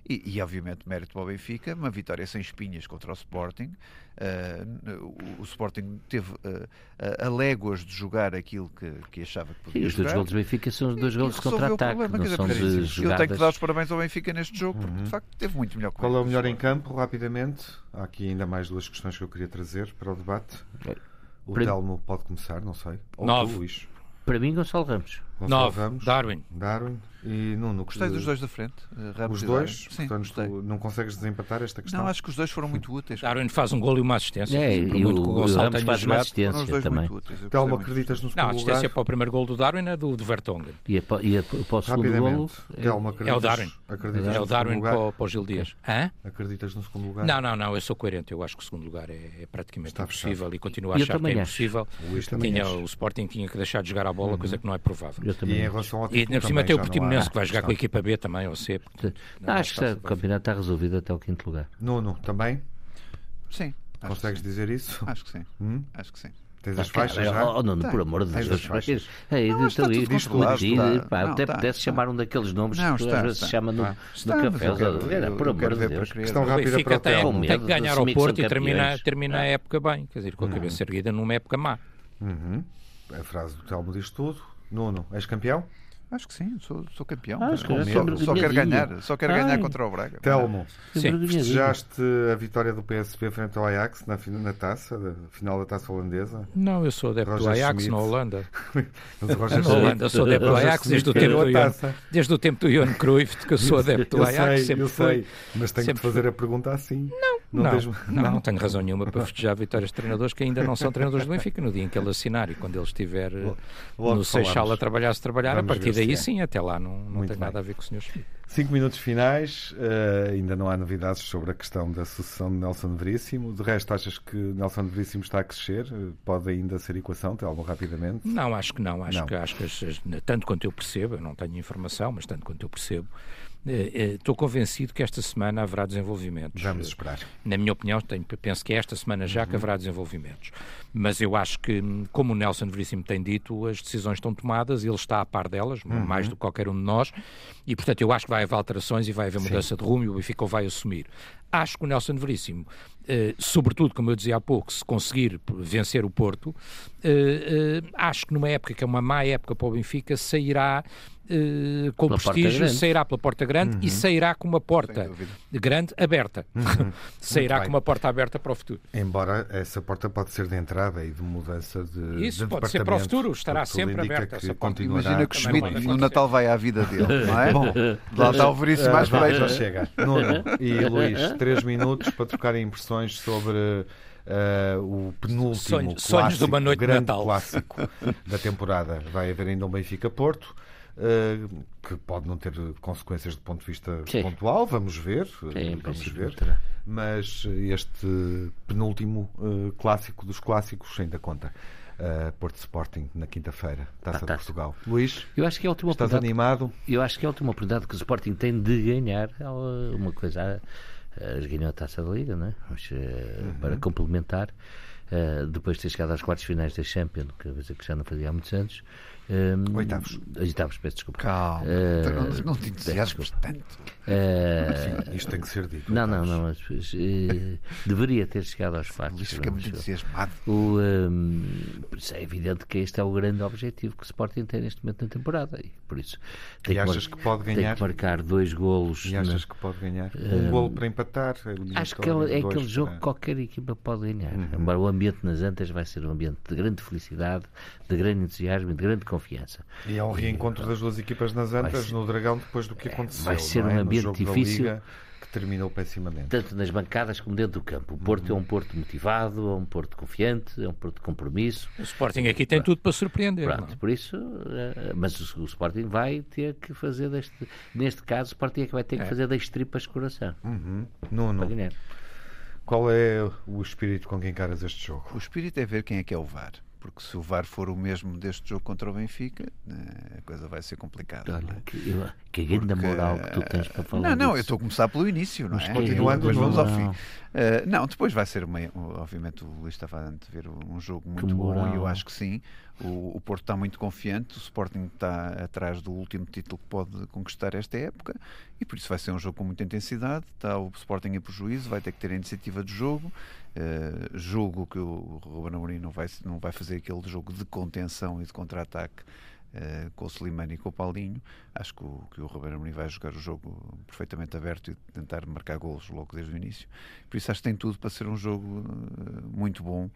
E, e, obviamente mérito para o Benfica, uma vitória sem espinhas contra o Sporting. Uh, o, o Sporting teve uh, a, a léguas de jogar aquilo que, que achava que podia Sim, os dois gols do Benfica são os dois E gols de contra-ataque, Eu tenho jogadas. que dar os parabéns ao Benfica neste jogo, porque de facto teve muito melhor Qual é o melhor em campo? rapidamente? Há aqui ainda mais duas questões que eu queria trazer para o debate. O Para- Telmo pode começar, não sei. Ou Nove. tu, Luís. Para mim, Gonçalo Ramos. Nove. Ramos, Darwin. Darwin e Nuno. Gostei dos dois da frente. eh, Ramos Os e dois? Sim, Portanto, gostei. não consegues desempatar esta questão? Não, acho que os dois foram muito úteis. Darwin faz um gol e uma assistência. É, e o, muito que o o Gonçalo Ramos faz uma os assistência dois também. Telmo, acreditas no Não, a segundo assistência lugar? para o primeiro gol do Darwin é do, do Vertonghen. E a, e a, para o segundo golo, Rapidamente. Telmo, acreditas, Darwin. Acreditas É no o Darwin segundo para, o- para o Gil Dias. Hã? Acreditas no segundo lugar? Não, não, não, eu sou coerente. Eu acho que o segundo lugar é, é praticamente Está impossível e continuo a achar que é impossível. O o Sporting tinha que deixar de jogar a bola, coisa que não é provável. Eu E também em relação ao E título ainda por cima também tem o não Portimonense que vai jogar com a equipa B também, ou C. não é Acho que o campeonato está resolvido até o quinto lugar. Nuno, também? Sim. Consegues dizer isso? Acho que sim. Hum? Acho que sim. Tens Ah, as faixas cara, já? oh, oh, Nuno, Tem. por amor de Tens Deus. as faixas. Ei, Não, está então, tudo Não, até pudesse chamar um daqueles nomes Não, que às vezes se chama no, Ah. café. Era, por amor de Deus. Questão rápida para o tem, que ganhar ao Porto e termina, campeões. termina a época bem, quer dizer, com a cabeça erguida numa época má. Uhum. A frase do Telmo diz tudo. Nuno, és campeão? Acho que sim, sou, sou campeão. Mas que medo. sou só quero ganhar. Só quero Ai. ganhar contra o Braga. Telmo, festejaste a vitória do PSV frente ao Ajax na, na taça, da final da taça holandesa? Não, eu sou adepto do Ajax Schmidt. na Holanda. Mas Roger Na Holanda sou adepto do Ajax desde o tempo do a taça. desde o tempo do Johan Cruyff, que eu sou adepto do Eu Ajax, sei, sempre eu sei, mas tenho que Sempre te fazer a pergunta assim. Não, Não, tens- não, não tenho razão nenhuma para festejar vitórias de treinadores que ainda não são treinadores do Benfica no dia em que ele assinar e quando ele estiver eh, Logo no Seixal a trabalhar, se trabalhar, a Vamos partir ver se daí é. sim, até lá não, não Muito tem bem. nada a ver com o Sr. Schmidt. Cinco minutos finais, uh, ainda não há novidades sobre a questão da sucessão de Nelson Veríssimo. De resto, achas que Nelson Veríssimo está a crescer? Pode ainda ser equação, algo rapidamente? Não, acho que não. Acho não. que, acho que tanto quanto eu percebo, eu não tenho informação, mas tanto quanto eu percebo, estou convencido que esta semana haverá desenvolvimentos. Vamos esperar. Na minha opinião, tenho, penso que é esta semana já uhum. que haverá desenvolvimentos. Mas eu acho que, como o Nelson Veríssimo tem dito, as decisões estão tomadas, ele está a par delas, uhum. mais do que qualquer um de nós, e portanto eu acho que vai haver alterações e vai haver mudança Sim. de rumo e o Benfica vai assumir. Acho que o Nelson Veríssimo, eh, sobretudo, como eu dizia há pouco, se conseguir vencer o Porto, eh, eh, acho que numa época que é uma má época para o Benfica, sairá uh, com pela prestígio, sairá pela porta grande uhum. e sairá com uma porta grande aberta. Uhum. sairá com uma porta aberta para o futuro. Embora essa porta pode ser de entrada e de mudança de Isso de pode ser para o futuro, estará sempre aberta. Que continuará Imagina que o Schmidt no Natal vai à vida dele, não é? Bom, lá está o veríssimo mais para já chega. Nuno e Luís, três minutos para trocarem impressões sobre Uh, o penúltimo sonhos, clássico, sonhos de uma noite grande de Natal. clássico da temporada. Vai haver ainda um Benfica Porto. Uh, que pode não ter consequências do ponto de vista Sim. pontual, vamos ver, Sim, vamos ver. Mas este penúltimo uh, clássico dos clássicos ainda conta. Uh, Porto Sporting na quinta-feira, Taça de Portugal. Luís, eu acho que é a última estás animado? Eu acho que é a última oportunidade que o Sporting tem de ganhar uma coisa. Uh, ganhou a Taça da Liga, não é? Mas, uhum. Para complementar, depois de ter chegado às quartas finais da Champions, que, que já não fazia há muitos anos, um, oitavos. Oitavos, peço desculpa. Calma, uh, não, não te entusiasmes tanto. Uh, isto tem que ser dito. Não, não, não. Mas, uh, deveria ter chegado aos fatos. Luís fica muito entusiasmado. O, um, é evidente que este é o grande objetivo que o Sporting tem neste momento na temporada. E por isso tem, e que, achas que, pode ganhar? tem que marcar dois golos. E achas na... que pode ganhar? Um golo para empatar? Acho que é, é aquele jogo para... que qualquer equipa pode ganhar. Uhum. Embora o ambiente nas Antas vai ser um ambiente de grande felicidade, de grande entusiasmo e de grande confiança. E é um reencontro das duas equipas nas Antas ser, no Dragão depois do que é, aconteceu. Vai ser é? um ambiente difícil. que terminou pessimamente. Tanto nas bancadas como dentro do campo. O Porto uhum. é um Porto motivado, é um Porto confiante, é um Porto de compromisso. O Sporting aqui tem tudo para surpreender. Pronto, por isso, eh, mas o, o, Sporting vai ter que fazer deste, neste caso, o Sporting é que vai ter que é. fazer das tripas coração. Uhum. Não, não. Qual é o espírito com que encaras este jogo? O espírito é ver quem é que é o VAR porque se o VAR for o mesmo deste jogo contra o Benfica, eh, a coisa vai ser complicada. Olha, é? que, eu, que grande moral que tu tens para falar. Não, não, disso. eu estou a começar pelo início, não Mas é? Continuando, depois vamos ao fim. Uh, não, depois vai ser, uma, obviamente, o Luís estava a ver um jogo muito bom e eu acho que sim. O, o, Porto está muito confiante, o Sporting está atrás do último título que pode conquistar esta época e por isso vai ser um jogo com muita intensidade. Está o Sporting em prejuízo, vai ter que ter a iniciativa de jogo. Uh, julgo que o Ruben Amorim não vai, não vai fazer aquele jogo de contenção e de contra-ataque uh, com o Slimani e com o Paulinho. Acho que o, que o Ruben Amorim vai jogar o jogo perfeitamente aberto e tentar marcar golos logo desde o início. Por isso acho que tem tudo para ser um jogo uh, muito bom.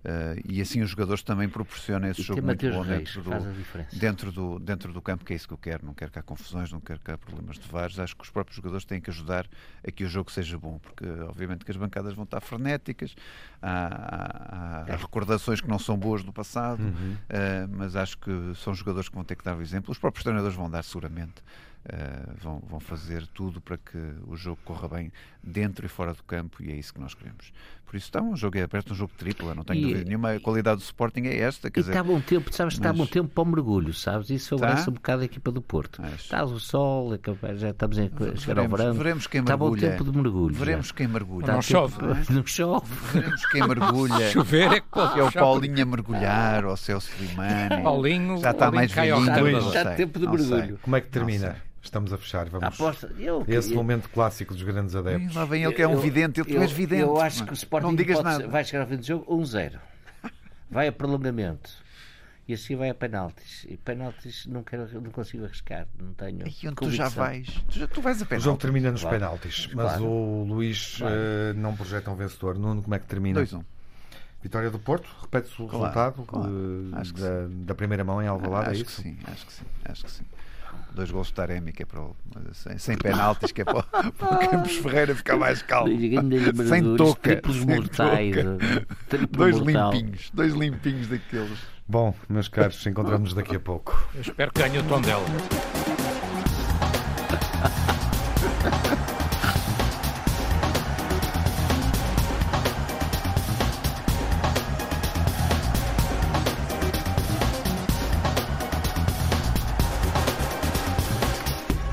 Uh, e assim os jogadores também proporcionam esse e jogo muito bom dentro do, dentro, do, dentro do campo, que é isso que eu quero. Não quero que há confusões, não quero que há problemas de vários. Acho que os próprios jogadores têm que ajudar a que o jogo seja bom, porque obviamente que as bancadas vão estar frenéticas, há, há, há recordações que não são boas do passado, uhum. uh, mas acho que são jogadores que vão ter que dar o exemplo. Os próprios treinadores vão dar seguramente. Uh, vão, vão fazer tudo para que o jogo corra bem dentro e fora do campo e é isso que nós queremos. Por isso está um jogo é aberto, um jogo triplo, não tenho e, dúvida nenhuma. A qualidade do Sporting é esta. Quer e dizer, está bom tempo, sabes, mas... está bom tempo para o mergulho, sabes? Isso favorece tá? um bocado a equipa do Porto. Mas... Está o sol, é já estamos a chegar ao verão. Veremos quem está mergulha. Está bom tempo de mergulho. Veremos já. quem mergulha. Não, chove. Não, é? não chove. Veremos quem mergulha. Chover é que pode. É o Paulinho a mergulhar, ou o Celso Limani. Paulinho, já está mais velhinho. Está tempo de mergulho. Como é que termina? Estamos a fechar, vamos. Aposta, eu, Esse eu, momento clássico dos grandes adeptos. Lá vem ele que é um eu, vidente, ele tu és vidente. Eu acho que o Sporting não digas nada. vai chegar ao fim do jogo 1-0. vai a prolongamento. E assim vai a penaltis. E penaltis não, quero, não consigo arriscar. Não tenho. E onde tu já vais? Tu, já, tu vais a penaltis. O jogo termina nos claro. penaltis. Mas claro. o Luís claro. uh, não projeta um vencedor. Nuno, como é que termina? 2-1. Vitória do Porto, repete-se o resultado claro. Uh, da, da, primeira mão em Alvalade, ah, é isso? Que sim, acho que sim, acho que sim dois gols de Taremi, que é para o, sem, sem penaltis, que é para, para o Campos Ferreira ficar mais calmo. sem toca. Sem mortais. Dois mortal. limpinhos, dois limpinhos daqueles. Bom, meus caros, encontramos daqui a pouco. Eu espero que ganhe o tom dela.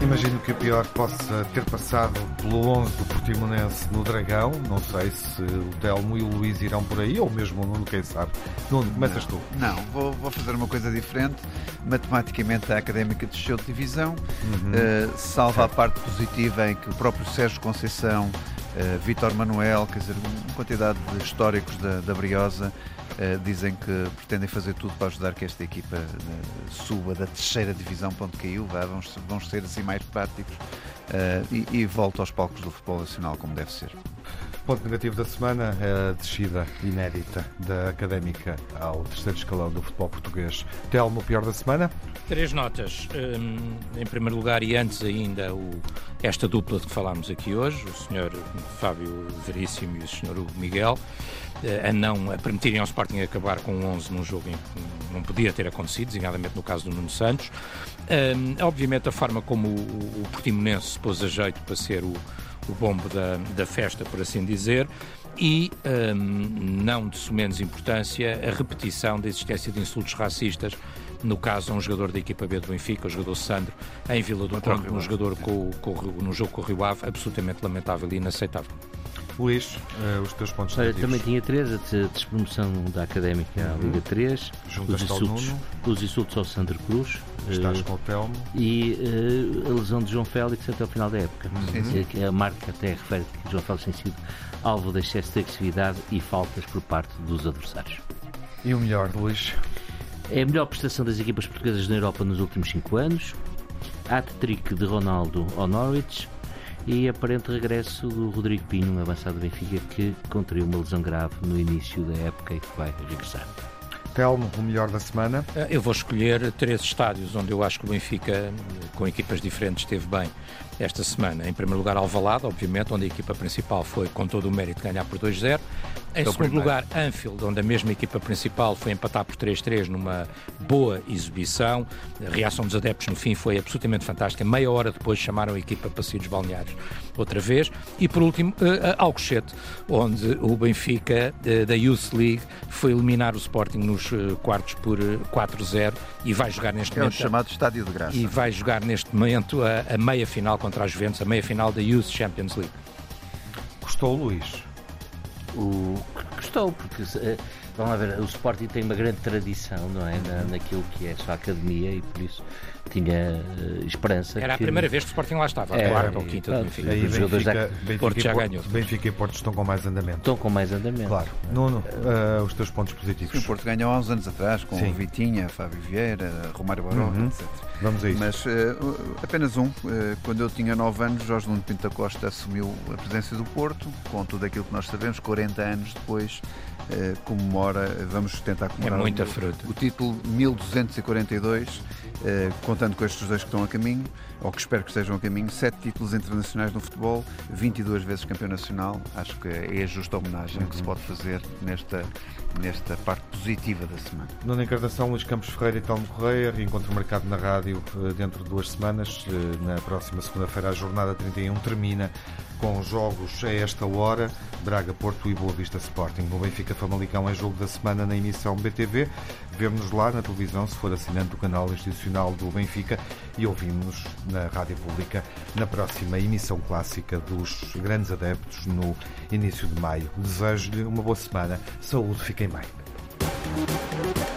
Imagino que o pior possa ter passado pelo 11 do Portimonense no Dragão. Não sei se o Telmo e o Luís irão por aí, ou mesmo o Nuno, quem sabe. Nuno, começas não, tu. Não, vou, vou, fazer uma coisa diferente. Matematicamente, a Académica desceu de divisão, uhum. uh, salva certo. a parte positiva em que o próprio Sérgio Conceição, uh, Vítor Manuel, quer dizer, uma quantidade de históricos da, da Briosa Uh, dizem que pretendem fazer tudo para ajudar que esta equipa uh, suba da terceira divisão para onde caiu, vá, vamos ser assim mais práticos e, e volte aos palcos do futebol nacional como deve ser. Ponto negativo da semana é a descida inédita da Académica ao terceiro escalão do futebol português. Telmo, pior da semana? Três notas. Um, em primeiro lugar, e antes ainda, o, esta dupla de que falámos aqui hoje, o Sr. Fábio Veríssimo e o Sr. Hugo Miguel, a não a permitirem ao Sporting acabar com 11 num jogo em que não podia ter acontecido, designadamente no caso do Nuno Santos. Um, obviamente a forma como o, o Portimonense se pôs a jeito para ser o, o bombo da, da festa, por assim dizer, e, um, não de menos importância, a repetição da existência de insultos racistas, no caso a um jogador da equipa B do Benfica, o jogador Sandro, em Vila do Conde, no, jogador com, com, no jogo com o Rio Ave, absolutamente lamentável e inaceitável. Luís, uh, os teus pontos Olha, Também tinha três, a despromoção da Académica à Liga 3, uhum. os insultos, os insultos ao Sandro Cruz, Estás uh, com o Telmo. E uh, a lesão de João Félix até o final da época. Uhum. A marca até refere que João Félix tem sido alvo de excesso de agressividade e faltas por parte dos adversários. E o melhor, Luís? É a melhor prestação das equipas portuguesas na Europa nos últimos cinco anos. Hat-trick de Ronaldo ao Norwich e aparente regresso do Rodrigo Pinho, um avançado Benfica que contraiu uma lesão grave no início da época e que vai regressar. Telmo, o melhor da semana? Eh, eu vou escolher três estádios onde eu acho que o Benfica, com equipas diferentes, esteve bem esta semana. Em primeiro lugar, Alvalade, obviamente, onde a equipa principal foi com todo o mérito ganhar por 2-0. Em segundo primeiro. lugar, Anfield, onde a mesma equipa principal foi empatar por 3-3 numa boa exibição. A reação dos adeptos no fim foi absolutamente fantástica. Meia hora depois chamaram a equipa para sair dos balneários outra vez. E por último, uh, Alcochete, onde o Benfica uh, da Youth League foi eliminar o Sporting nos uh, quartos por 4-0 e vai jogar neste é momento. É o chamado Estádio de Graça. E vai jogar neste momento a, a meia final contra a Juventus, a meia final da Youth Champions League. Gostou, Luís? O gostou, porque vamos lá ver, o Sporting tem uma grande tradição, não é? Na, naquilo que é a sua academia e por isso tinha uh, esperança. Era que... a primeira vez que o Sporting lá estava, é, quarta ou quinta do Benfica. Aí, Benfica, Benfica, Benfica, Porto já ganhou. Benfica e Porto estão com mais andamento. Estão com mais andamento. Claro. Nuno, uh, os teus pontos positivos. Sim, o Porto ganhou há uns anos atrás, com Sim. Vitinha, Fábio Vieira, Romário Baró, uhum. etc. Vamos a isso. Mas uh, apenas um. quando eu tinha 9 anos, Jorge Nuno Pinto da Costa assumiu a presidência do Porto, com tudo aquilo que nós sabemos, 40 anos depois comemora, vamos tentar comemorar é muita o, fruta. o título 1242 eh, contando com estes dois que estão a caminho, ou que espero que estejam a caminho, sete títulos internacionais no futebol, 22 vezes campeão nacional. Acho que é a justa homenagem uhum. que se pode fazer nesta, nesta parte positiva da semana. Nona encarnação, Luís Campos Ferreira e Telmo Correia, reencontro marcado na rádio eh, dentro de duas semanas. Eh, na próxima segunda-feira, a jornada 31 termina com jogos a esta hora, Braga, Porto e Boa Vista Sporting. O Benfica Famalicão é jogo da semana na emissão BTV. Vemo-nos lá na televisão, se for assinante do canal institucional do Benfica e ouvimos-nos na Rádio Pública na próxima emissão clássica dos grandes adeptos no início de maio. Desejo-lhe uma boa semana. Saúde, fiquem bem.